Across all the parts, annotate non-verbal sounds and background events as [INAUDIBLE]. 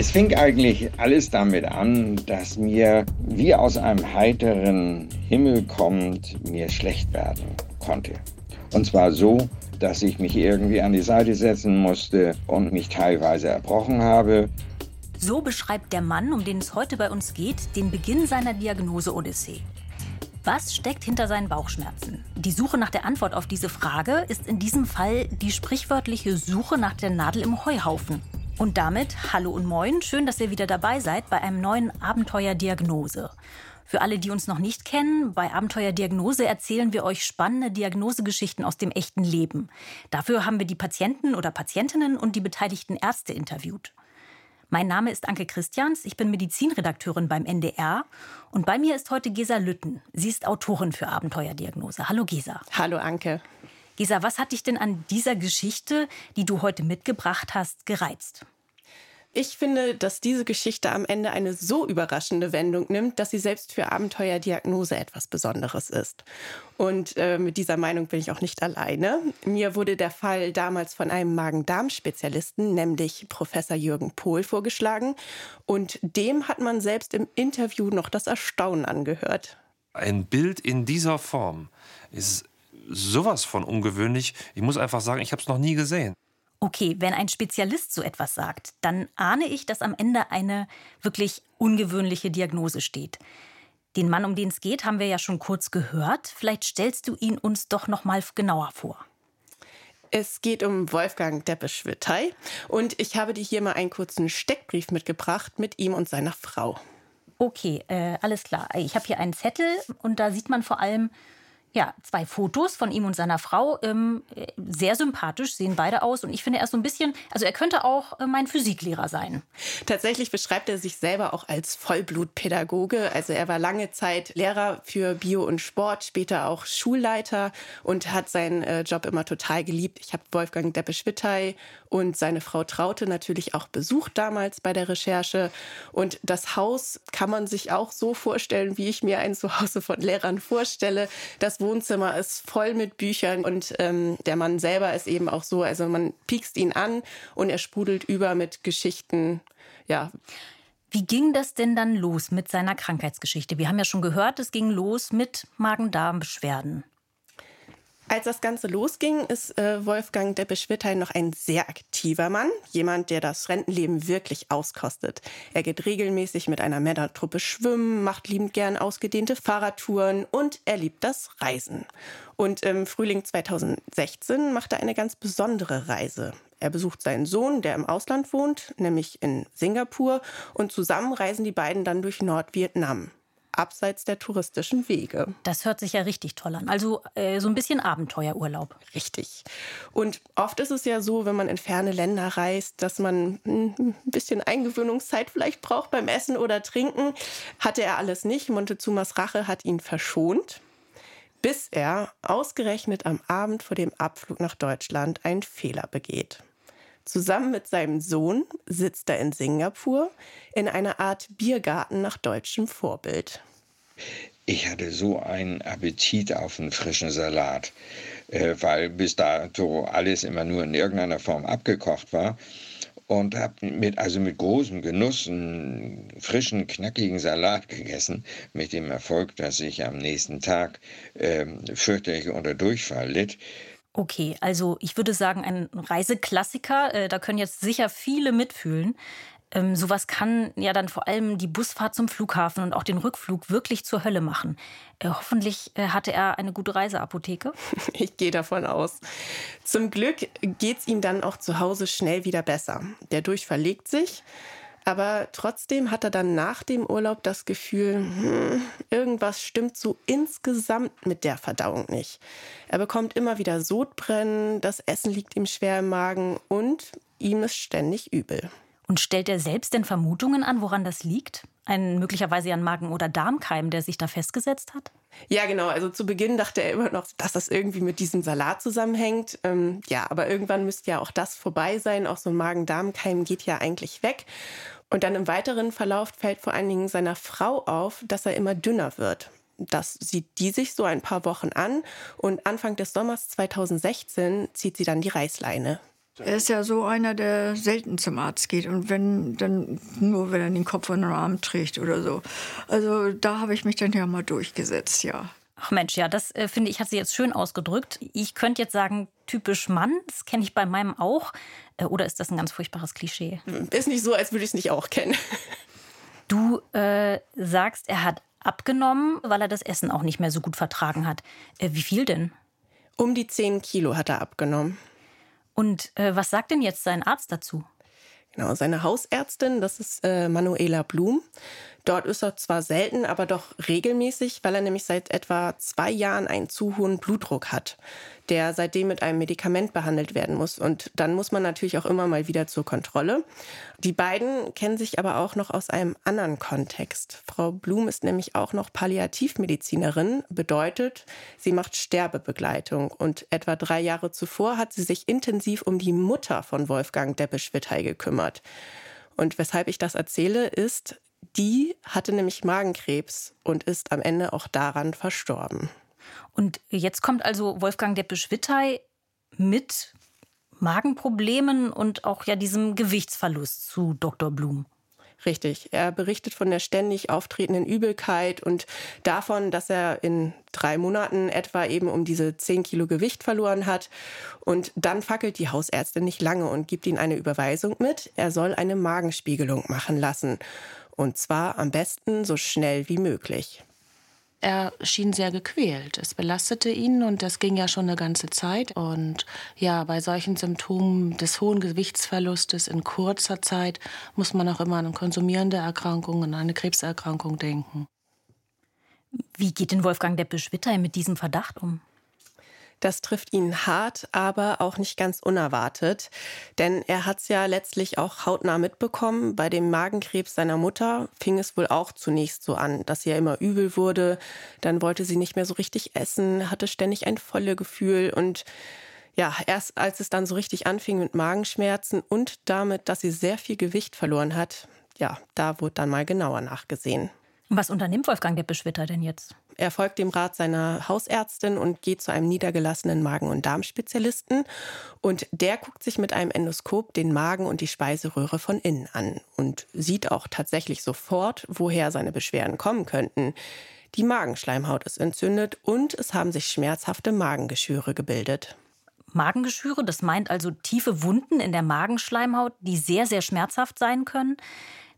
Es fing eigentlich alles damit an, dass mir wie aus einem heiteren Himmel kommend mir schlecht werden konnte. Und zwar so, dass ich mich irgendwie an die Seite setzen musste und mich teilweise erbrochen habe. So beschreibt der Mann, um den es heute bei uns geht, den Beginn seiner Diagnose-Odyssee. Was steckt hinter seinen Bauchschmerzen? Die Suche nach der Antwort auf diese Frage ist in diesem Fall die sprichwörtliche Suche nach der Nadel im Heuhaufen. Und damit hallo und moin, schön, dass ihr wieder dabei seid bei einem neuen Abenteuer Diagnose. Für alle, die uns noch nicht kennen, bei Abenteuer Diagnose erzählen wir euch spannende Diagnosegeschichten aus dem echten Leben. Dafür haben wir die Patienten oder Patientinnen und die beteiligten Ärzte interviewt. Mein Name ist Anke Christians, ich bin Medizinredakteurin beim NDR und bei mir ist heute Gesa Lütten. Sie ist Autorin für Abenteuerdiagnose. Hallo Gesa. Hallo Anke. Gesa, was hat dich denn an dieser Geschichte, die du heute mitgebracht hast, gereizt? Ich finde, dass diese Geschichte am Ende eine so überraschende Wendung nimmt, dass sie selbst für Abenteuerdiagnose etwas Besonderes ist. Und äh, mit dieser Meinung bin ich auch nicht alleine. Mir wurde der Fall damals von einem Magen-Darm-Spezialisten, nämlich Professor Jürgen Pohl, vorgeschlagen. Und dem hat man selbst im Interview noch das Erstaunen angehört. Ein Bild in dieser Form ist sowas von ungewöhnlich. Ich muss einfach sagen, ich habe es noch nie gesehen. Okay, wenn ein Spezialist so etwas sagt, dann ahne ich, dass am Ende eine wirklich ungewöhnliche Diagnose steht. Den Mann, um den es geht, haben wir ja schon kurz gehört. Vielleicht stellst du ihn uns doch noch mal genauer vor. Es geht um Wolfgang Deppesch-Wittey und ich habe dir hier mal einen kurzen Steckbrief mitgebracht mit ihm und seiner Frau. Okay, äh, alles klar. Ich habe hier einen Zettel und da sieht man vor allem ja, zwei Fotos von ihm und seiner Frau. Ähm, sehr sympathisch, sehen beide aus. Und ich finde, er ist so ein bisschen, also er könnte auch äh, mein Physiklehrer sein. Tatsächlich beschreibt er sich selber auch als Vollblutpädagoge. Also er war lange Zeit Lehrer für Bio und Sport, später auch Schulleiter und hat seinen äh, Job immer total geliebt. Ich habe Wolfgang Deppe-Schwittey und seine Frau Traute natürlich auch besucht damals bei der Recherche. Und das Haus kann man sich auch so vorstellen, wie ich mir ein Zuhause von Lehrern vorstelle. Das Wohnzimmer ist voll mit Büchern und ähm, der Mann selber ist eben auch so, also man piekst ihn an und er sprudelt über mit Geschichten, ja. Wie ging das denn dann los mit seiner Krankheitsgeschichte? Wir haben ja schon gehört, es ging los mit Magen-Darm-Beschwerden. Als das Ganze losging, ist äh, Wolfgang Deppe-Schwittheim noch ein sehr aktiver Mann. Jemand, der das Rentenleben wirklich auskostet. Er geht regelmäßig mit einer Männertruppe schwimmen, macht liebend gern ausgedehnte Fahrradtouren und er liebt das Reisen. Und im Frühling 2016 macht er eine ganz besondere Reise. Er besucht seinen Sohn, der im Ausland wohnt, nämlich in Singapur, und zusammen reisen die beiden dann durch Nordvietnam abseits der touristischen Wege. Das hört sich ja richtig toll an. Also äh, so ein bisschen Abenteuerurlaub. Richtig. Und oft ist es ja so, wenn man in ferne Länder reist, dass man hm, ein bisschen Eingewöhnungszeit vielleicht braucht beim Essen oder Trinken. Hatte er alles nicht. Montezumas Rache hat ihn verschont bis er ausgerechnet am Abend vor dem Abflug nach Deutschland einen Fehler begeht. Zusammen mit seinem Sohn sitzt er in Singapur in einer Art Biergarten nach deutschem Vorbild. Ich hatte so einen Appetit auf einen frischen Salat, äh, weil bis dato alles immer nur in irgendeiner Form abgekocht war. Und habe mit, also mit großem Genuss einen frischen, knackigen Salat gegessen, mit dem Erfolg, dass ich am nächsten Tag äh, fürchterlich unter Durchfall litt. Okay, also ich würde sagen, ein Reiseklassiker. Äh, da können jetzt sicher viele mitfühlen. Ähm, sowas kann ja dann vor allem die Busfahrt zum Flughafen und auch den Rückflug wirklich zur Hölle machen. Äh, hoffentlich äh, hatte er eine gute Reiseapotheke. [LAUGHS] Ich gehe davon aus. Zum Glück geht es ihm dann auch zu Hause schnell wieder besser. Der Durchfall legt sich. Aber trotzdem hat er dann nach dem Urlaub das Gefühl, hm, irgendwas stimmt so insgesamt mit der Verdauung nicht. Er bekommt immer wieder Sodbrennen, das Essen liegt ihm schwer im Magen und ihm ist ständig übel. Und stellt er selbst denn Vermutungen an, woran das liegt? Ein möglicherweise ein Magen- oder Darmkeim, der sich da festgesetzt hat? Ja, genau. Also zu Beginn dachte er immer noch, dass das irgendwie mit diesem Salat zusammenhängt. Ähm, ja, aber irgendwann müsste ja auch das vorbei sein. Auch so ein Magen-Darm-Keim geht ja eigentlich weg. Und dann im weiteren Verlauf fällt vor allen Dingen seiner Frau auf, dass er immer dünner wird. Das sieht die sich so ein paar Wochen an und Anfang des Sommers 2016 zieht sie dann die Reißleine. Er ist ja so einer, der selten zum Arzt geht und wenn, dann nur, wenn er den Kopf an den Arm trägt oder so. Also da habe ich mich dann ja mal durchgesetzt, ja. Ach Mensch, ja, das äh, finde ich, hat sie jetzt schön ausgedrückt. Ich könnte jetzt sagen, typisch Mann, das kenne ich bei meinem auch. Äh, oder ist das ein ganz furchtbares Klischee? Ist nicht so, als würde ich es nicht auch kennen. [LAUGHS] Du äh, sagst, er hat abgenommen, weil er das Essen auch nicht mehr so gut vertragen hat. Äh, wie viel denn? Um die 10 Kilo hat er abgenommen. Und äh, was sagt denn jetzt sein Arzt dazu? Genau, seine Hausärztin, das ist äh, Manuela Blum. Dort ist er zwar selten, aber doch regelmäßig, weil er nämlich seit etwa zwei Jahren einen zu hohen Blutdruck hat, der seitdem mit einem Medikament behandelt werden muss. Und dann muss man natürlich auch immer mal wieder zur Kontrolle. Die beiden kennen sich aber auch noch aus einem anderen Kontext. Frau Blum ist nämlich auch noch Palliativmedizinerin, bedeutet, sie macht Sterbebegleitung. Und etwa drei Jahre zuvor hat sie sich intensiv um die Mutter von Wolfgang Deppisch-Wittey gekümmert. Und weshalb ich das erzähle, ist, die hatte nämlich Magenkrebs und ist am Ende auch daran verstorben. Und jetzt kommt also Wolfgang Deppisch-Wittey mit Magenproblemen und auch ja diesem Gewichtsverlust zu Dr. Blum. Richtig. Er berichtet von der ständig auftretenden Übelkeit und davon, dass er in drei Monaten etwa eben um diese zehn Kilo Gewicht verloren hat. Und dann fackelt die Hausärztin nicht lange und gibt ihm eine Überweisung mit. Er soll eine Magenspiegelung machen lassen. Und zwar am besten so schnell wie möglich. Er schien sehr gequält. Es belastete ihn und das ging ja schon eine ganze Zeit. Und ja, bei solchen Symptomen des hohen Gewichtsverlustes in kurzer Zeit muss man auch immer an konsumierende Erkrankungen, an eine Krebserkrankung denken. Wie geht denn Wolfgang Deppisch-Wittey mit diesem Verdacht um? Das trifft ihn hart, aber auch nicht ganz unerwartet. Denn er hat es ja letztlich auch hautnah mitbekommen. Bei dem Magenkrebs seiner Mutter fing es wohl auch zunächst so an, dass sie ja immer übel wurde. Dann wollte sie nicht mehr so richtig essen, hatte ständig ein volle Gefühl und ja, erst als es dann so richtig anfing mit Magenschmerzen und damit, dass sie sehr viel Gewicht verloren hat, ja, da wurde dann mal genauer nachgesehen. Was unternimmt Wolfgang Deppisch-Witter denn jetzt? Er folgt dem Rat seiner Hausärztin und geht zu einem niedergelassenen Magen- und Darmspezialisten. Und der guckt sich mit einem Endoskop den Magen und die Speiseröhre von innen an und sieht auch tatsächlich sofort, woher seine Beschwerden kommen könnten. Die Magenschleimhaut ist entzündet und es haben sich schmerzhafte Magengeschwüre gebildet. Magengeschwüre, das meint also tiefe Wunden in der Magenschleimhaut, die sehr, sehr schmerzhaft sein können.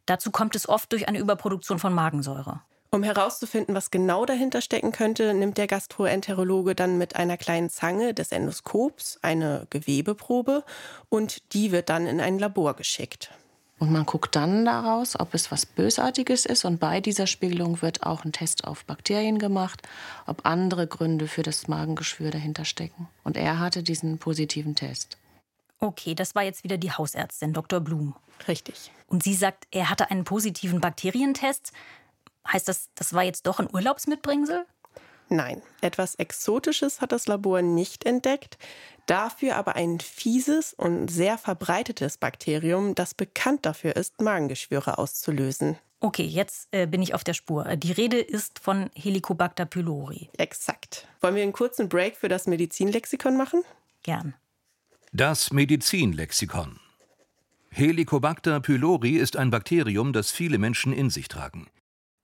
Dazu kommt es oft durch eine Überproduktion von Magensäure. Um herauszufinden, was genau dahinter stecken könnte, nimmt der Gastroenterologe dann mit einer kleinen Zange des Endoskops eine Gewebeprobe und die wird dann in ein Labor geschickt. Und man guckt dann daraus, ob es was Bösartiges ist. Und bei dieser Spiegelung wird auch ein Test auf Bakterien gemacht, ob andere Gründe für das Magengeschwür dahinter stecken. Und er hatte diesen positiven Test. Okay, das war jetzt wieder die Hausärztin, Dr. Blum. Richtig. Und sie sagt, er hatte einen positiven Bakterientest. Heißt das, das war jetzt doch ein Urlaubsmitbringsel? Nein, etwas Exotisches hat das Labor nicht entdeckt, dafür aber ein fieses und sehr verbreitetes Bakterium, das bekannt dafür ist, Magengeschwüre auszulösen. Okay, jetzt äh, bin ich auf der Spur. Die Rede ist von Helicobacter pylori. Exakt. Wollen wir einen kurzen Break für das Medizinlexikon machen? Gern. Das Medizinlexikon. Helicobacter pylori ist ein Bakterium, das viele Menschen in sich tragen.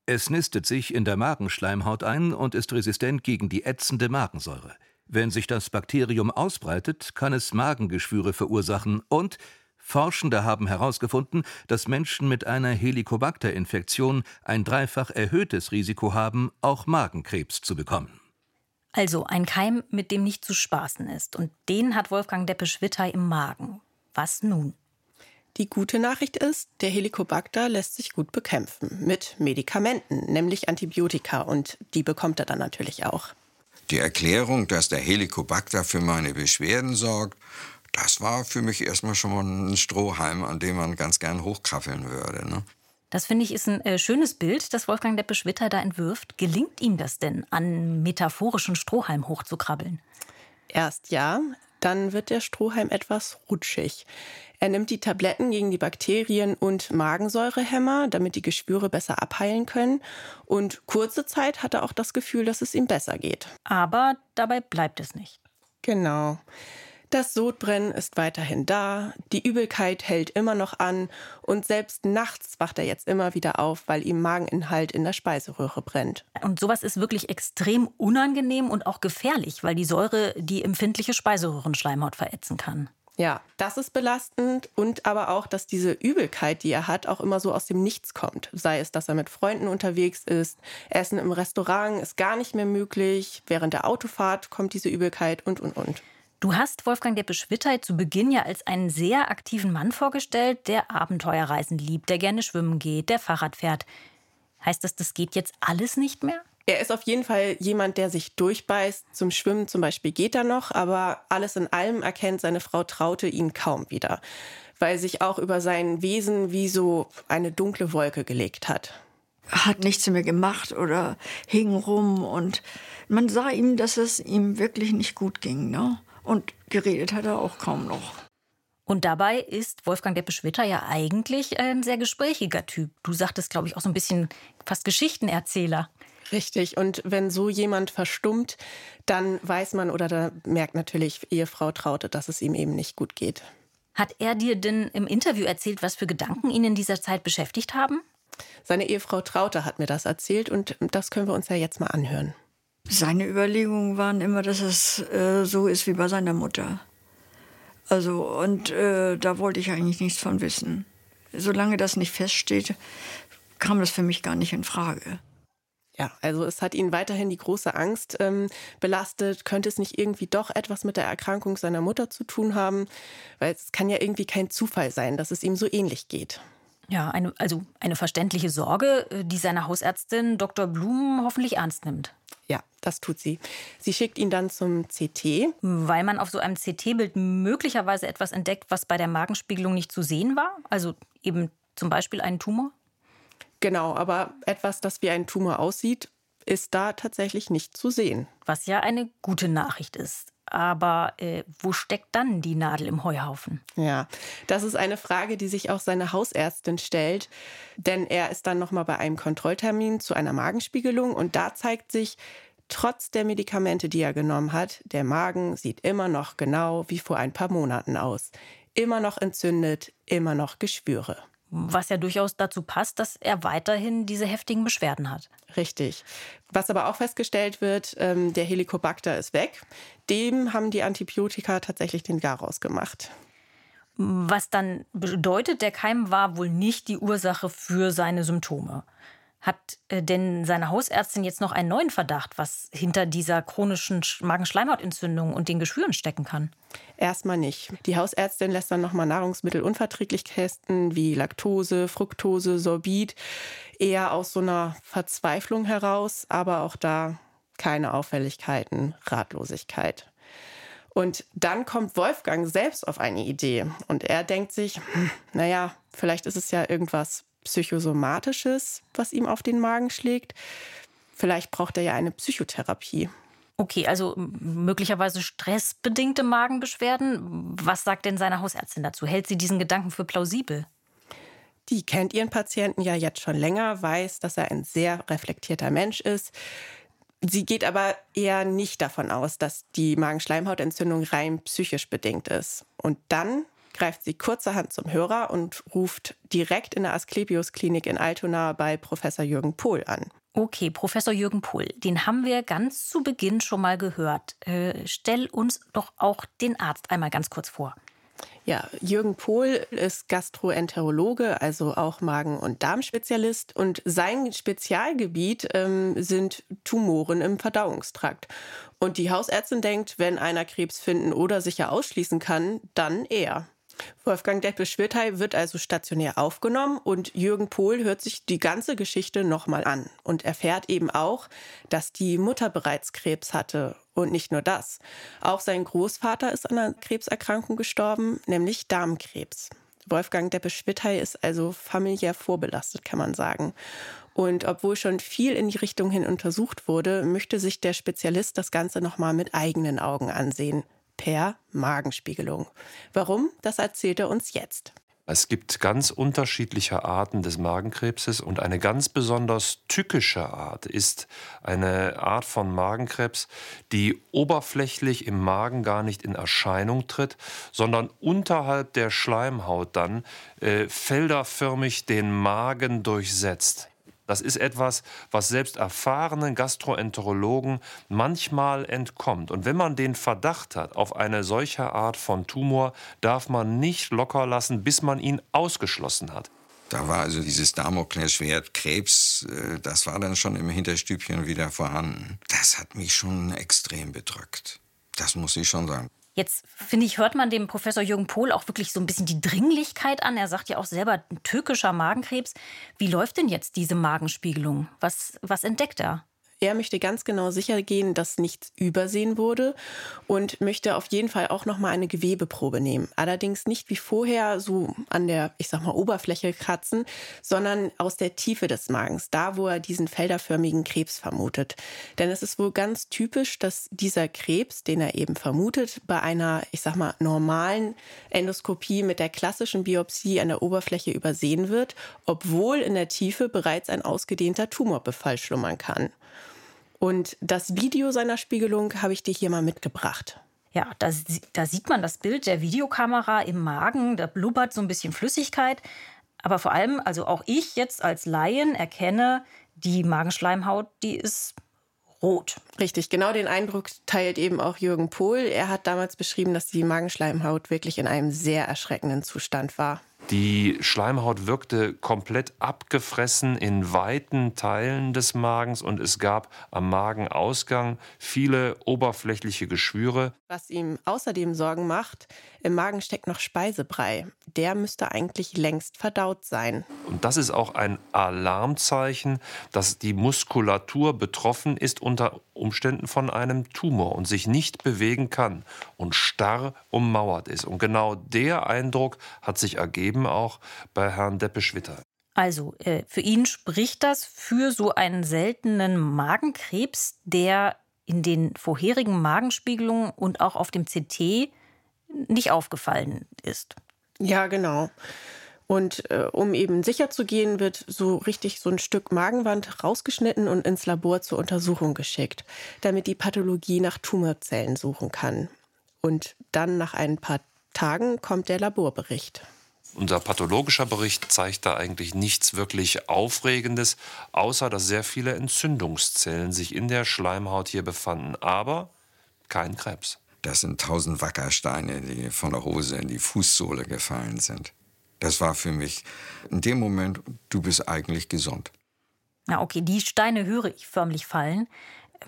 Es nistet sich in der Magenschleimhaut ein und ist resistent gegen die ätzende Magensäure. Wenn sich das Bakterium ausbreitet, kann es Magengeschwüre verursachen und Forschende haben herausgefunden, dass Menschen mit einer Helicobacter-Infektion ein dreifach erhöhtes Risiko haben, auch Magenkrebs zu bekommen. Also ein Keim, mit dem nicht zu spaßen ist. Und den hat Wolfgang Deppisch-Wittey im Magen. Was nun? Die gute Nachricht ist, der Helicobacter lässt sich gut bekämpfen mit Medikamenten, nämlich Antibiotika und die bekommt er dann natürlich auch. Die Erklärung, dass der Helicobacter für meine Beschwerden sorgt, das war für mich erstmal schon mal ein Strohhalm, an dem man ganz gern hochkraffeln würde. Ne? Das finde ich ist ein äh, schönes Bild, das Wolfgang Deppisch-Witter da entwirft. Gelingt ihm das denn, an metaphorischen Strohhalm hochzukrabbeln? Erst ja, dann wird der Strohhalm etwas rutschig. Er nimmt die Tabletten gegen die Bakterien und Magensäurehämmer, damit die Geschwüre besser abheilen können. Und kurze Zeit hat er auch das Gefühl, dass es ihm besser geht. Aber dabei bleibt es nicht. Genau. Das Sodbrennen ist weiterhin da, die Übelkeit hält immer noch an und selbst nachts wacht er jetzt immer wieder auf, weil ihm Mageninhalt in der Speiseröhre brennt. Und sowas ist wirklich extrem unangenehm und auch gefährlich, weil die Säure die empfindliche Speiseröhrenschleimhaut verätzen kann. Ja, das ist belastend und aber auch, dass diese Übelkeit, die er hat, auch immer so aus dem Nichts kommt. Sei es, dass er mit Freunden unterwegs ist, Essen im Restaurant ist gar nicht mehr möglich, während der Autofahrt kommt diese Übelkeit und, und, und. Du hast Wolfgang Deppe-Schwittey zu Beginn ja als einen sehr aktiven Mann vorgestellt, der Abenteuerreisen liebt, der gerne schwimmen geht, der Fahrrad fährt. Heißt das, das geht jetzt alles nicht mehr? Er ist auf jeden Fall jemand, der sich durchbeißt. Zum Schwimmen zum Beispiel geht er noch, aber alles in allem erkennt seine Frau Traute ihn kaum wieder, weil sich auch über sein Wesen wie so eine dunkle Wolke gelegt hat. Hat nichts mehr gemacht oder hing rum und man sah ihm, dass es ihm wirklich nicht gut ging. Ne? Und geredet hat er auch kaum noch. Und dabei ist Wolfgang Deppe-Schwitter ja eigentlich ein sehr gesprächiger Typ. Du sagtest, glaube ich, auch so ein bisschen fast Geschichtenerzähler. Richtig. Und wenn so jemand verstummt, dann weiß man oder da merkt natürlich Ehefrau Traute, dass es ihm eben nicht gut geht. Hat er dir denn im Interview erzählt, was für Gedanken ihn in dieser Zeit beschäftigt haben? Seine Ehefrau Traute hat mir das erzählt und das können wir uns ja jetzt mal anhören. Seine Überlegungen waren immer, dass es äh, so ist wie bei seiner Mutter. Also, und äh, da wollte ich eigentlich nichts von wissen. Solange das nicht feststeht, kam das für mich gar nicht in Frage. Ja, also es hat ihn weiterhin die große Angst ähm, belastet. Könnte es nicht irgendwie doch etwas mit der Erkrankung seiner Mutter zu tun haben? Weil es kann ja irgendwie kein Zufall sein, dass es ihm so ähnlich geht. Ja, eine, also eine verständliche Sorge, äh, die seine Hausärztin Dr. Blum hoffentlich ernst nimmt. Ja, das tut sie. Sie schickt ihn dann zum CT. Weil man auf so einem CT-Bild möglicherweise etwas entdeckt, was bei der Magenspiegelung nicht zu sehen war. Also eben zum Beispiel einen Tumor. Genau, aber etwas, das wie ein Tumor aussieht, ist da tatsächlich nicht zu sehen. Was ja eine gute Nachricht ist. Aber äh, wo steckt dann die Nadel im Heuhaufen? Ja, das ist eine Frage, die sich auch seine Hausärztin stellt. Denn er ist dann nochmal bei einem Kontrolltermin zu einer Magenspiegelung und da zeigt sich, trotz der Medikamente, die er genommen hat, der Magen sieht immer noch genau wie vor ein paar Monaten aus. Immer noch entzündet, immer noch Geschwüre. Was ja durchaus dazu passt, dass er weiterhin diese heftigen Beschwerden hat. Richtig. Was aber auch festgestellt wird, ähm, der Helicobacter ist weg. Dem haben die Antibiotika tatsächlich den Garaus gemacht. Was dann bedeutet, der Keim war wohl nicht die Ursache für seine Symptome. Hat äh, denn seine Hausärztin jetzt noch einen neuen Verdacht, was hinter dieser chronischen Magenschleimhautentzündung und den Geschwüren stecken kann? Erstmal nicht. Die Hausärztin lässt dann nochmal Nahrungsmittel unverträglich testen, wie Laktose, Fructose, Sorbit. Eher aus so einer Verzweiflung heraus, aber auch da keine Auffälligkeiten, Ratlosigkeit. Und dann kommt Wolfgang selbst auf eine Idee und er denkt sich, hm, naja, vielleicht ist es ja irgendwas Psychosomatisches, was ihm auf den Magen schlägt. Vielleicht braucht er ja eine Psychotherapie. Okay, also möglicherweise stressbedingte Magenbeschwerden. Was sagt denn seine Hausärztin dazu? Hält sie diesen Gedanken für plausibel? Die kennt ihren Patienten ja jetzt schon länger, weiß, dass er ein sehr reflektierter Mensch ist. Sie geht aber eher nicht davon aus, dass die Magenschleimhautentzündung rein psychisch bedingt ist. Und dann greift sie kurzerhand zum Hörer und ruft direkt in der Asklepios-Klinik in Altona bei Professor Jürgen Pohl an. Okay, Professor Jürgen Pohl, den haben wir ganz zu Beginn schon mal gehört. Äh, stell uns doch auch den Arzt einmal ganz kurz vor. Ja, Jürgen Pohl ist Gastroenterologe, also auch Magen- und Darmspezialist. Und sein Spezialgebiet ähm, sind Tumoren im Verdauungstrakt. Und die Hausärztin denkt, wenn einer Krebs finden oder sicher ausschließen kann, dann er. Wolfgang Deppel-Schwirthey wird also stationär aufgenommen und Jürgen Pohl hört sich die ganze Geschichte nochmal an und erfährt eben auch, dass die Mutter bereits Krebs hatte. Und nicht nur das. Auch sein Großvater ist an einer Krebserkrankung gestorben, nämlich Darmkrebs. Wolfgang Deppe-Schwitthey ist also familiär vorbelastet, kann man sagen. Und obwohl schon viel in die Richtung hin untersucht wurde, möchte sich der Spezialist das Ganze nochmal mit eigenen Augen ansehen per Magenspiegelung. Warum? Das erzählt er uns jetzt. Es gibt ganz unterschiedliche Arten des Magenkrebses und eine ganz besonders tückische Art ist eine Art von Magenkrebs, die oberflächlich im Magen gar nicht in Erscheinung tritt, sondern unterhalb der Schleimhaut dann äh, felderförmig den Magen durchsetzt. Das ist etwas, was selbst erfahrenen Gastroenterologen manchmal entkommt. Und wenn man den Verdacht hat auf eine solche Art von Tumor, darf man nicht locker lassen, bis man ihn ausgeschlossen hat. Da war also dieses Damoklesschwert Krebs, äh, das war dann schon im Hinterstübchen wieder vorhanden. Das hat mich schon extrem bedrückt. Das muss ich schon sagen. Jetzt finde ich, hört man dem Professor Jürgen Pohl auch wirklich so ein bisschen die Dringlichkeit an. Er sagt ja auch selber, türkischer Magenkrebs. Wie läuft denn jetzt diese Magenspiegelung? Was, was entdeckt er? Er möchte ganz genau sicher gehen, dass nichts übersehen wurde und möchte auf jeden Fall auch noch mal eine Gewebeprobe nehmen. Allerdings nicht wie vorher so an der, ich sag mal, Oberfläche kratzen, sondern aus der Tiefe des Magens, da wo er diesen felderförmigen Krebs vermutet. Denn es ist wohl ganz typisch, dass dieser Krebs, den er eben vermutet, bei einer, ich sag mal, normalen Endoskopie mit der klassischen Biopsie an der Oberfläche übersehen wird, obwohl in der Tiefe bereits ein ausgedehnter Tumorbefall schlummern kann. Und das Video seiner Spiegelung habe ich dir hier mal mitgebracht. Ja, da, da, sieht man das Bild der Videokamera im Magen, da blubbert so ein bisschen Flüssigkeit. Aber vor allem, also auch ich jetzt als Laien erkenne, die Magenschleimhaut, die ist rot. Richtig, genau den Eindruck teilt eben auch Jürgen Pohl. Er hat damals beschrieben, dass die Magenschleimhaut wirklich in einem sehr erschreckenden Zustand war. Die Schleimhaut wirkte komplett abgefressen in weiten Teilen des Magens und es gab am Magenausgang viele oberflächliche Geschwüre. Was ihm außerdem Sorgen macht, im Magen steckt noch Speisebrei. Der müsste eigentlich längst verdaut sein. Und das ist auch ein Alarmzeichen, dass die Muskulatur betroffen ist unter Umständen von einem Tumor und sich nicht bewegen kann und starr ummauert ist. Und genau der Eindruck hat sich ergeben auch bei Herrn Deppe-Schwitter. Also äh, für ihn spricht das für so einen seltenen Magenkrebs, der in den vorherigen Magenspiegelungen und auch auf dem CT nicht aufgefallen ist. Ja, genau. Und äh, um eben sicher zu gehen, wird so richtig so ein Stück Magenwand rausgeschnitten und ins Labor zur Untersuchung geschickt, damit die Pathologie nach Tumorzellen suchen kann. Und dann nach ein paar Tagen kommt der Laborbericht. Unser pathologischer Bericht zeigt da eigentlich nichts wirklich Aufregendes, außer dass sehr viele Entzündungszellen sich in der Schleimhaut hier befanden, aber kein Krebs. Das sind tausend Wackersteine, die von der Hose in die Fußsohle gefallen sind. Das war für mich in dem Moment, du bist eigentlich gesund. Na okay, die Steine höre ich förmlich fallen.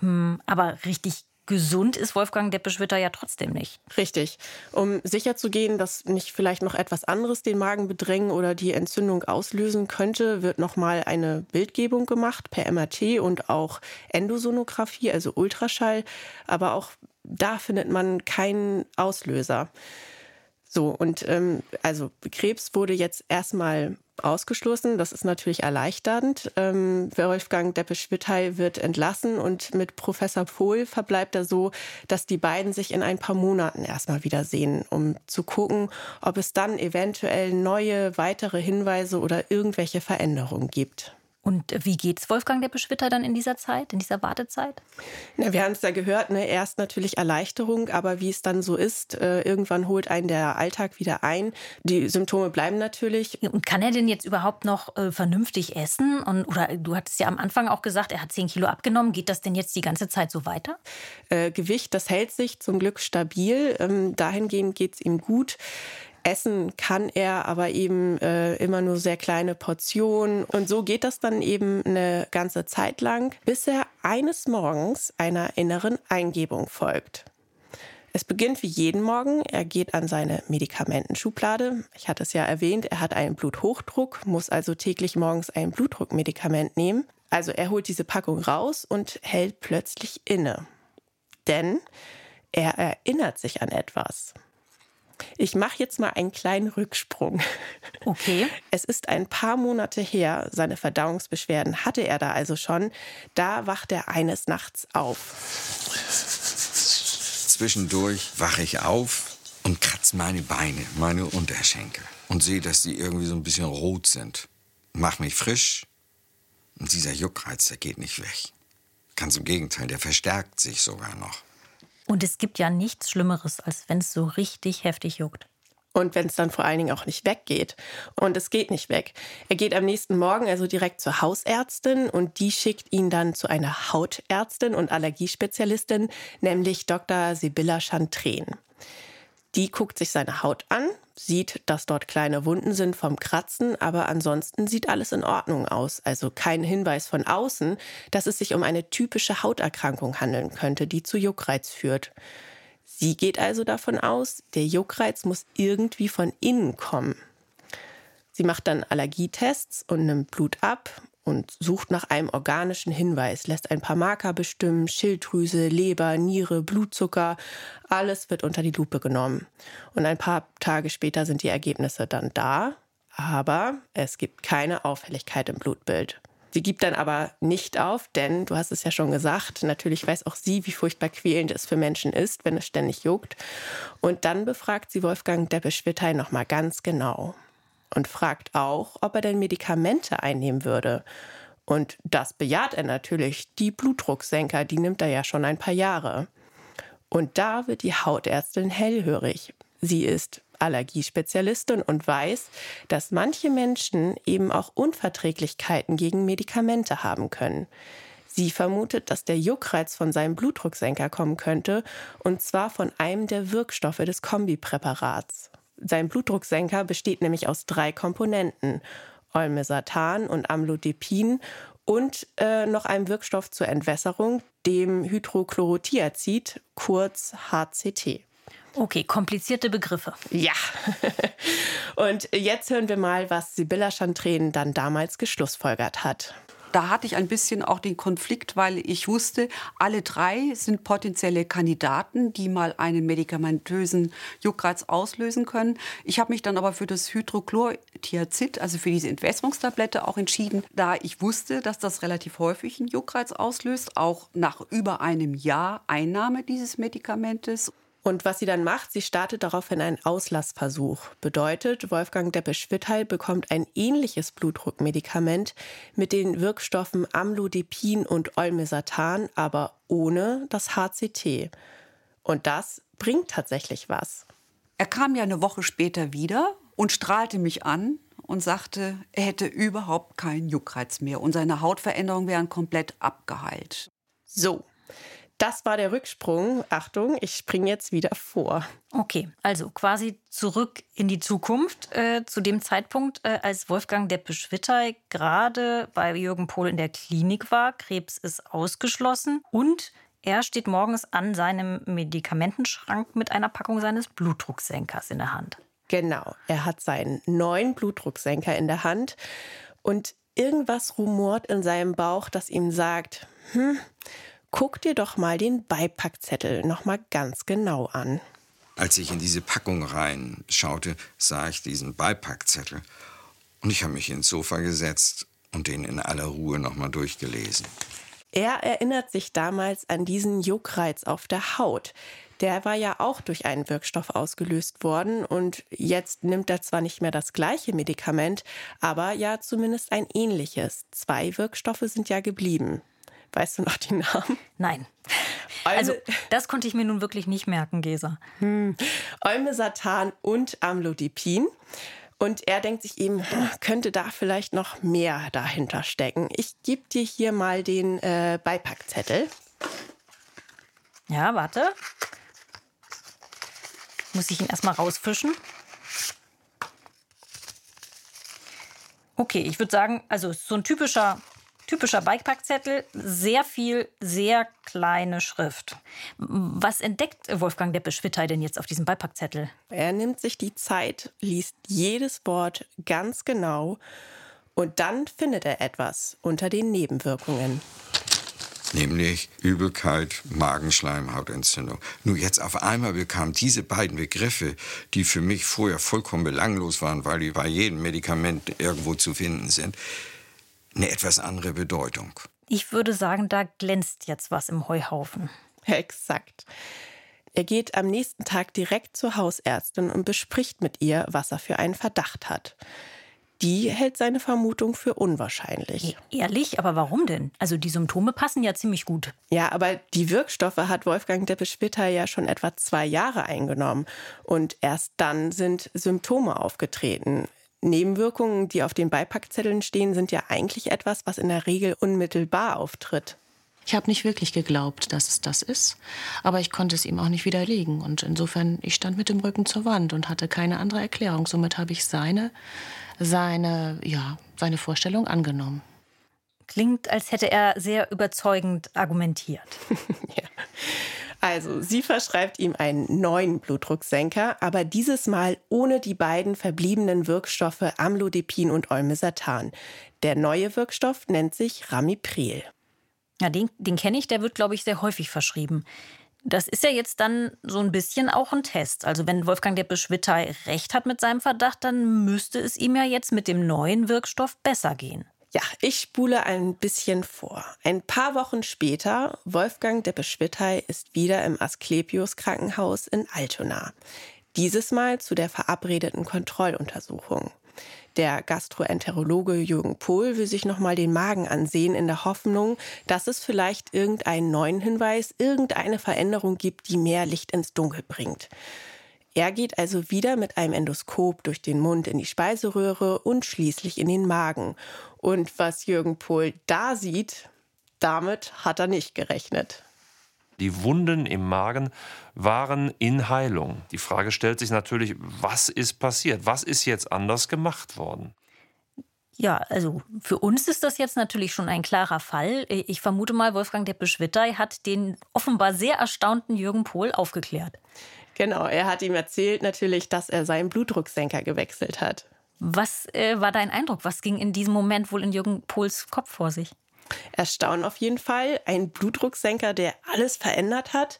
Ähm, aber richtig gesund ist Wolfgang Deppeschwitter ja trotzdem nicht. Richtig. Um sicherzugehen, dass nicht vielleicht noch etwas anderes den Magen bedrängen oder die Entzündung auslösen könnte, wird nochmal eine Bildgebung gemacht per MRT und auch Endosonographie, also Ultraschall. Aber auch da findet man keinen Auslöser. So, und ähm, also Krebs wurde jetzt erstmal ausgeschlossen. Das ist natürlich erleichternd. Ähm, Wolfgang Deppe-Schwitthey wird entlassen und mit Professor Pohl verbleibt er so, dass die beiden sich in ein paar Monaten erstmal wiedersehen, um zu gucken, ob es dann eventuell neue, weitere Hinweise oder irgendwelche Veränderungen gibt. Und wie geht's Wolfgang der Beschwitter dann in dieser Zeit, in dieser Wartezeit? Na, wir haben es ja gehört, ne? erst natürlich Erleichterung, aber wie es dann so ist, äh, irgendwann holt einen der Alltag wieder ein. Die Symptome bleiben natürlich. Und kann er denn jetzt überhaupt noch äh, vernünftig essen? Und, oder du hattest ja am Anfang auch gesagt, er hat 10 Kilo abgenommen. Geht das denn jetzt die ganze Zeit so weiter? Äh, Gewicht, das hält sich zum Glück stabil. Ähm, dahingehend geht es ihm gut. Essen kann er aber eben äh, immer nur sehr kleine Portionen. Und so geht das dann eben eine ganze Zeit lang, bis er eines Morgens einer inneren Eingebung folgt. Es beginnt wie jeden Morgen. Er geht an seine Medikamentenschublade. Ich hatte es ja erwähnt, er hat einen Bluthochdruck, muss also täglich morgens ein Blutdruckmedikament nehmen. Also er holt diese Packung raus und hält plötzlich inne. Denn er erinnert sich an etwas. Ich mache jetzt mal einen kleinen Rücksprung. Okay. [LAUGHS] Es ist ein paar Monate her, seine Verdauungsbeschwerden hatte er da also schon. Da wacht er eines Nachts auf. Zwischendurch wache ich auf und kratze meine Beine, meine Unterschenkel und sehe, dass die irgendwie so ein bisschen rot sind. Mach mich frisch und dieser Juckreiz, der geht nicht weg. Ganz im Gegenteil, der verstärkt sich sogar noch. Und es gibt ja nichts Schlimmeres, als wenn es so richtig heftig juckt. Und wenn es dann vor allen Dingen auch nicht weggeht. Und es geht nicht weg. Er geht am nächsten Morgen also direkt zur Hausärztin und die schickt ihn dann zu einer Hautärztin und Allergiespezialistin, nämlich Dr. Sibylla Chantren. Die guckt sich seine Haut an, sieht, dass dort kleine Wunden sind vom Kratzen, aber ansonsten sieht alles in Ordnung aus. Also kein Hinweis von außen, dass es sich um eine typische Hauterkrankung handeln könnte, die zu Juckreiz führt. Sie geht also davon aus, der Juckreiz muss irgendwie von innen kommen. Sie macht dann Allergietests und nimmt Blut ab und sucht nach einem organischen Hinweis, lässt ein paar Marker bestimmen, Schilddrüse, Leber, Niere, Blutzucker, alles wird unter die Lupe genommen. Und ein paar Tage später sind die Ergebnisse dann da, aber es gibt keine Auffälligkeit im Blutbild. Sie gibt dann aber nicht auf, denn du hast es ja schon gesagt, natürlich weiß auch sie, wie furchtbar quälend es für Menschen ist, wenn es ständig juckt. Und dann befragt sie Wolfgang Deppisch-Wittey nochmal ganz genau und fragt auch, ob er denn Medikamente einnehmen würde. Und das bejaht er natürlich. Die Blutdrucksenker, die nimmt er ja schon ein paar Jahre. Und da wird die Hautärztin hellhörig. Sie ist Allergiespezialistin und weiß, dass manche Menschen eben auch Unverträglichkeiten gegen Medikamente haben können. Sie vermutet, dass der Juckreiz von seinem Blutdrucksenker kommen könnte, und zwar von einem der Wirkstoffe des Kombipräparats. Sein Blutdrucksenker besteht nämlich aus drei Komponenten: Olmesartan und Amlodipin und äh, noch einem Wirkstoff zur Entwässerung, dem Hydrochlorothiazid, kurz HCT. Okay, komplizierte Begriffe. Ja. [LAUGHS] und jetzt hören wir mal, was Sibylla Chantren dann damals geschlussfolgert hat da hatte ich ein bisschen auch den Konflikt, weil ich wusste, alle drei sind potenzielle Kandidaten, die mal einen medikamentösen Juckreiz auslösen können. Ich habe mich dann aber für das Hydrochlorthiazid, also für diese Entwässerungstablette auch entschieden, da ich wusste, dass das relativ häufig einen Juckreiz auslöst, auch nach über einem Jahr Einnahme dieses Medikamentes. Und was sie dann macht, sie startet daraufhin einen Auslassversuch. Bedeutet, Wolfgang Deppe-Schwittheil bekommt ein ähnliches Blutdruckmedikament mit den Wirkstoffen Amlodipin und Olmesartan, aber ohne das HCT. Und das bringt tatsächlich was. Er kam ja eine Woche später wieder und strahlte mich an und sagte, er hätte überhaupt keinen Juckreiz mehr und seine Hautveränderungen wären komplett abgeheilt. So, das war der Rücksprung. Achtung, ich springe jetzt wieder vor. Okay, also quasi zurück in die Zukunft, äh, zu dem Zeitpunkt, äh, als Wolfgang Deppisch-Wittey gerade bei Jürgen Pohl in der Klinik war. Krebs ist ausgeschlossen und er steht morgens an seinem Medikamentenschrank mit einer Packung seines Blutdrucksenkers in der Hand. Genau, er hat seinen neuen Blutdrucksenker in der Hand und irgendwas rumort in seinem Bauch, das ihm sagt, hm, guck dir doch mal den Beipackzettel noch mal ganz genau an. Als ich in diese Packung reinschaute, sah ich diesen Beipackzettel und ich habe mich ins Sofa gesetzt und den in aller Ruhe noch mal durchgelesen. Er erinnert sich damals an diesen Juckreiz auf der Haut. Der war ja auch durch einen Wirkstoff ausgelöst worden und jetzt nimmt er zwar nicht mehr das gleiche Medikament, aber ja zumindest ein ähnliches. Zwei Wirkstoffe sind ja geblieben. Weißt du noch die Namen? Nein. Also, das konnte ich mir nun wirklich nicht merken, Gesa. Hm. Olmesartan und Amlodipin. Und er denkt sich eben, hm, könnte da vielleicht noch mehr dahinter stecken. Ich gebe dir hier mal den äh, Beipackzettel. Ja, warte. Muss ich ihn erstmal rausfischen? Okay, ich würde sagen, also so ein typischer Typischer Bikepackzettel, sehr viel, sehr kleine Schrift. Was entdeckt Wolfgang Deppe-Schwittey denn jetzt auf diesem Beipackzettel? Er nimmt sich die Zeit, liest jedes Wort ganz genau und dann findet er etwas unter den Nebenwirkungen. Nämlich Übelkeit, Magenschleimhautentzündung. Nur jetzt auf einmal bekamen diese beiden Begriffe, die für mich vorher vollkommen belanglos waren, weil die bei jedem Medikament irgendwo zu finden sind, eine etwas andere Bedeutung. Ich würde sagen, da glänzt jetzt was im Heuhaufen. [LAUGHS] Exakt. Er geht am nächsten Tag direkt zur Hausärztin und bespricht mit ihr, was er für einen Verdacht hat. Die hält seine Vermutung für unwahrscheinlich. Ehrlich, aber warum denn? Also die Symptome passen ja ziemlich gut. Ja, aber die Wirkstoffe hat Wolfgang Deppe-Schwitter ja schon etwa zwei Jahre eingenommen. Und erst dann sind Symptome aufgetreten. Nebenwirkungen, die auf den Beipackzetteln stehen, sind ja eigentlich etwas, was in der Regel unmittelbar auftritt. Ich habe nicht wirklich geglaubt, dass es das ist, aber ich konnte es ihm auch nicht widerlegen. Und insofern, ich stand mit dem Rücken zur Wand und hatte keine andere Erklärung. Somit habe ich seine, seine, ja, seine Vorstellung angenommen. Klingt, als hätte er sehr überzeugend argumentiert. [LAUGHS] ja. Also, sie verschreibt ihm einen neuen Blutdrucksenker, aber dieses Mal ohne die beiden verbliebenen Wirkstoffe Amlodipin und Olmesartan. Der neue Wirkstoff nennt sich Ramipril. Ja, den, den kenne ich, der wird, glaube ich, sehr häufig verschrieben. Das ist ja jetzt dann so ein bisschen auch ein Test. Also wenn Wolfgang der Beschwittei recht hat mit seinem Verdacht, dann müsste es ihm ja jetzt mit dem neuen Wirkstoff besser gehen. Ja, ich spule ein bisschen vor. Ein paar Wochen später, Wolfgang der Beschwittei ist wieder im Asklepios Krankenhaus in Altona. Dieses Mal zu der verabredeten Kontrolluntersuchung. Der Gastroenterologe Jürgen Pohl will sich nochmal den Magen ansehen in der Hoffnung, dass es vielleicht irgendeinen neuen Hinweis, irgendeine Veränderung gibt, die mehr Licht ins Dunkel bringt. Er geht also wieder mit einem Endoskop durch den Mund in die Speiseröhre und schließlich in den Magen. Und was Jürgen Pohl da sieht, damit hat er nicht gerechnet. Die Wunden im Magen waren in Heilung. Die Frage stellt sich natürlich, was ist passiert? Was ist jetzt anders gemacht worden? Ja, also für uns ist das jetzt natürlich schon ein klarer Fall. Ich vermute mal, Wolfgang Deppe-Schwittey hat den offenbar sehr erstaunten Jürgen Pohl aufgeklärt. Genau, er hat ihm erzählt natürlich, dass er seinen Blutdrucksenker gewechselt hat. Was äh, war dein Eindruck? Was ging in diesem Moment wohl in Jürgen Pohls Kopf vor sich? Erstaunen auf jeden Fall. Ein Blutdrucksenker, der alles verändert hat.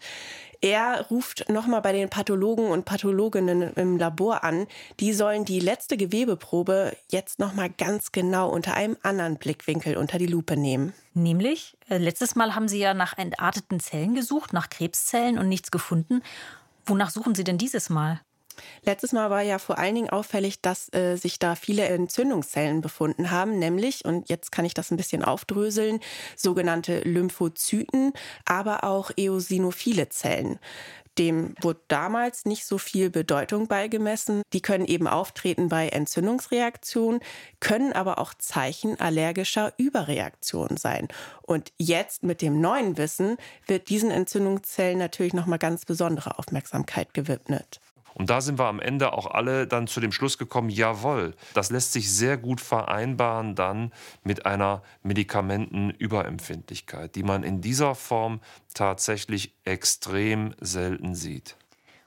Er ruft nochmal bei den Pathologen und Pathologinnen im Labor an. Die sollen die letzte Gewebeprobe jetzt nochmal ganz genau unter einem anderen Blickwinkel unter die Lupe nehmen. Nämlich, äh, letztes Mal haben Sie ja nach entarteten Zellen gesucht, nach Krebszellen und nichts gefunden. Wonach suchen Sie denn dieses Mal? Letztes Mal war ja vor allen Dingen auffällig, dass äh, sich da viele Entzündungszellen befunden haben, nämlich, und jetzt kann ich das ein bisschen aufdröseln, sogenannte Lymphozyten, aber auch eosinophile Zellen. Dem wurde damals nicht so viel Bedeutung beigemessen. Die können eben auftreten bei Entzündungsreaktionen, können aber auch Zeichen allergischer Überreaktionen sein. Und jetzt mit dem neuen Wissen wird diesen Entzündungszellen natürlich noch mal ganz besondere Aufmerksamkeit gewidmet. Und da sind wir am Ende auch alle dann zu dem Schluss gekommen, jawohl, das lässt sich sehr gut vereinbaren dann mit einer Medikamentenüberempfindlichkeit, die man in dieser Form tatsächlich extrem selten sieht.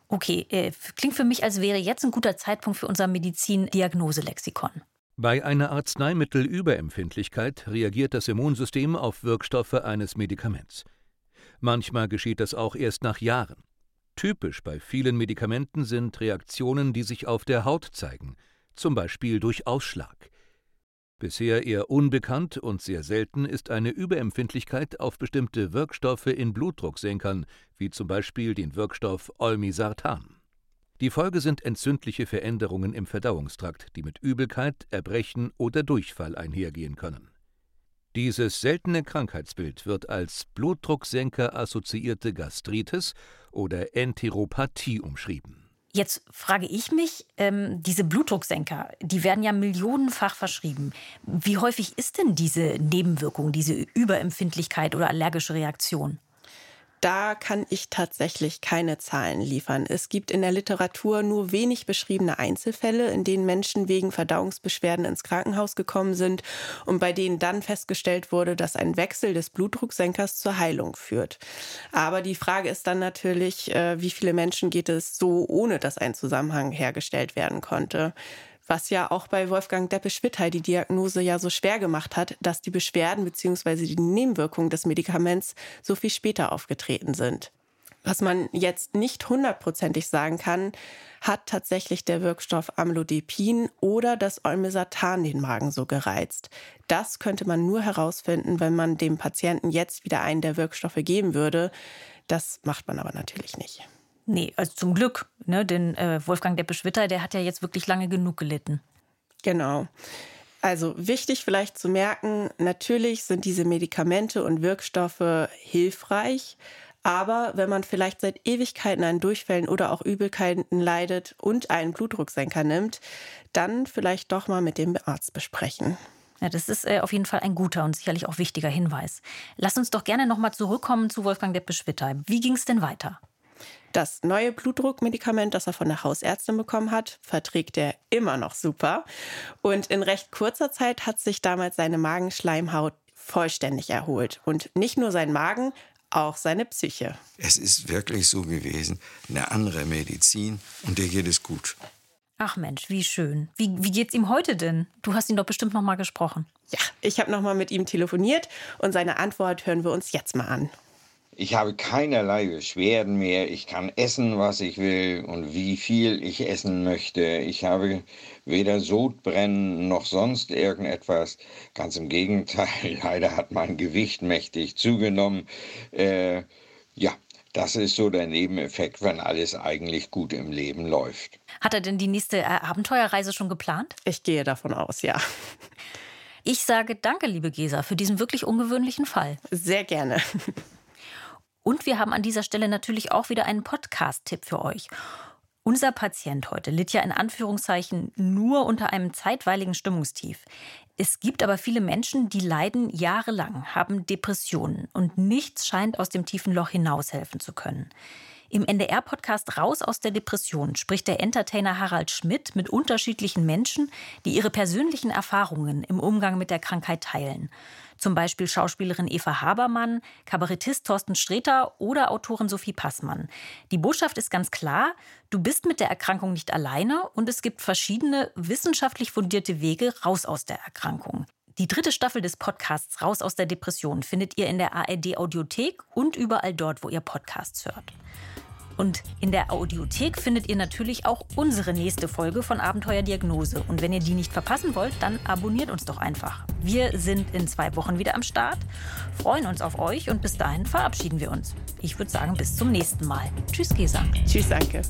Okay, äh, klingt für mich, als wäre jetzt ein guter Zeitpunkt für unser Medizin-Diagnoselexikon. Bei einer Arzneimittelüberempfindlichkeit reagiert das Immunsystem auf Wirkstoffe eines Medikaments. Manchmal geschieht das auch erst nach Jahren. Typisch bei vielen Medikamenten sind Reaktionen, die sich auf der Haut zeigen, zum Beispiel durch Ausschlag. Bisher eher unbekannt und sehr selten ist eine Überempfindlichkeit auf bestimmte Wirkstoffe in Blutdrucksenkern, wie zum Beispiel den Wirkstoff Olmesartan. Die Folge sind entzündliche Veränderungen im Verdauungstrakt, die mit Übelkeit, Erbrechen oder Durchfall einhergehen können. Dieses seltene Krankheitsbild wird als Blutdrucksenker assoziierte Gastritis oder Enteropathie umschrieben. Jetzt frage ich mich, ähm, diese Blutdrucksenker, die werden ja millionenfach verschrieben. Wie häufig ist denn diese Nebenwirkung, diese Überempfindlichkeit oder allergische Reaktion? Da kann ich tatsächlich keine Zahlen liefern. Es gibt in der Literatur nur wenig beschriebene Einzelfälle, in denen Menschen wegen Verdauungsbeschwerden ins Krankenhaus gekommen sind und bei denen dann festgestellt wurde, dass ein Wechsel des Blutdrucksenkers zur Heilung führt. Aber die Frage ist dann natürlich, äh, wie viele Menschen geht es so, ohne dass ein Zusammenhang hergestellt werden konnte was ja auch bei Wolfgang Deppe-Schwitthey die Diagnose ja so schwer gemacht hat, dass die Beschwerden bzw. die Nebenwirkungen des Medikaments so viel später aufgetreten sind. Was man jetzt nicht hundertprozentig sagen kann, hat tatsächlich der Wirkstoff Amlodipin oder das Olmesartan den Magen so gereizt. Das könnte man nur herausfinden, wenn man dem Patienten jetzt wieder einen der Wirkstoffe geben würde. Das macht man aber natürlich nicht. Nee, also zum Glück. Ne? Denn äh, Wolfgang Deppe-Schwitter, der hat ja jetzt wirklich lange genug gelitten. Genau. Also wichtig vielleicht zu merken, natürlich sind diese Medikamente und Wirkstoffe hilfreich, aber wenn man vielleicht seit Ewigkeiten an Durchfällen oder auch Übelkeiten leidet und einen Blutdrucksenker nimmt, dann vielleicht doch mal mit dem Arzt besprechen. Ja, das ist äh, auf jeden Fall ein guter und sicherlich auch wichtiger Hinweis. Lass uns doch gerne noch mal zurückkommen zu Wolfgang Deppe-Schwitter. Wie ging es denn weiter? Das neue Blutdruckmedikament, das er von der Hausärztin bekommen hat, verträgt er immer noch super. Und in recht kurzer Zeit hat sich damals seine Magenschleimhaut vollständig erholt. Und nicht nur sein Magen, auch seine Psyche. Es ist wirklich so gewesen, eine andere Medizin und dir geht es gut. Ach Mensch, wie schön. Wie, wie geht's ihm heute denn? Du hast ihn doch bestimmt noch mal gesprochen. Ja, ich habe noch mal mit ihm telefoniert und seine Antwort hören wir uns jetzt mal an. Ich habe keinerlei Beschwerden mehr. Ich kann essen, was ich will und wie viel ich essen möchte. Ich habe weder Sodbrennen noch sonst irgendetwas. Ganz im Gegenteil, [LAUGHS] leider hat mein Gewicht mächtig zugenommen. Äh, ja, das ist so der Nebeneffekt, wenn alles eigentlich gut im Leben läuft. Hat er denn die nächste äh, Abenteuerreise schon geplant? Ich gehe davon aus, ja. Ich sage danke, liebe Gesa, für diesen wirklich ungewöhnlichen Fall. Sehr gerne. Und wir haben an dieser Stelle natürlich auch wieder einen Podcast-Tipp für euch. Unser Patient heute litt ja in Anführungszeichen nur unter einem zeitweiligen Stimmungstief. Es gibt aber viele Menschen, die leiden jahrelang, haben Depressionen und nichts scheint aus dem tiefen Loch hinaushelfen zu können. Im NDR-Podcast Raus aus der Depression spricht der Entertainer Harald Schmidt mit unterschiedlichen Menschen, die ihre persönlichen Erfahrungen im Umgang mit der Krankheit teilen. Zum Beispiel Schauspielerin Eva Habermann, Kabarettist Thorsten Sträter oder Autorin Sophie Passmann. Die Botschaft ist ganz klar, du bist mit der Erkrankung nicht alleine und es gibt verschiedene wissenschaftlich fundierte Wege raus aus der Erkrankung. Die dritte Staffel des Podcasts Raus aus der Depression findet ihr in der ARD Audiothek und überall dort, wo ihr Podcasts hört. Und in der Audiothek findet ihr natürlich auch unsere nächste Folge von Abenteuerdiagnose. Und wenn ihr die nicht verpassen wollt, dann abonniert uns doch einfach. Wir sind in zwei Wochen wieder am Start, freuen uns auf euch und bis dahin verabschieden wir uns. Ich würde sagen, bis zum nächsten Mal. Tschüss, Gesa. Tschüss, danke.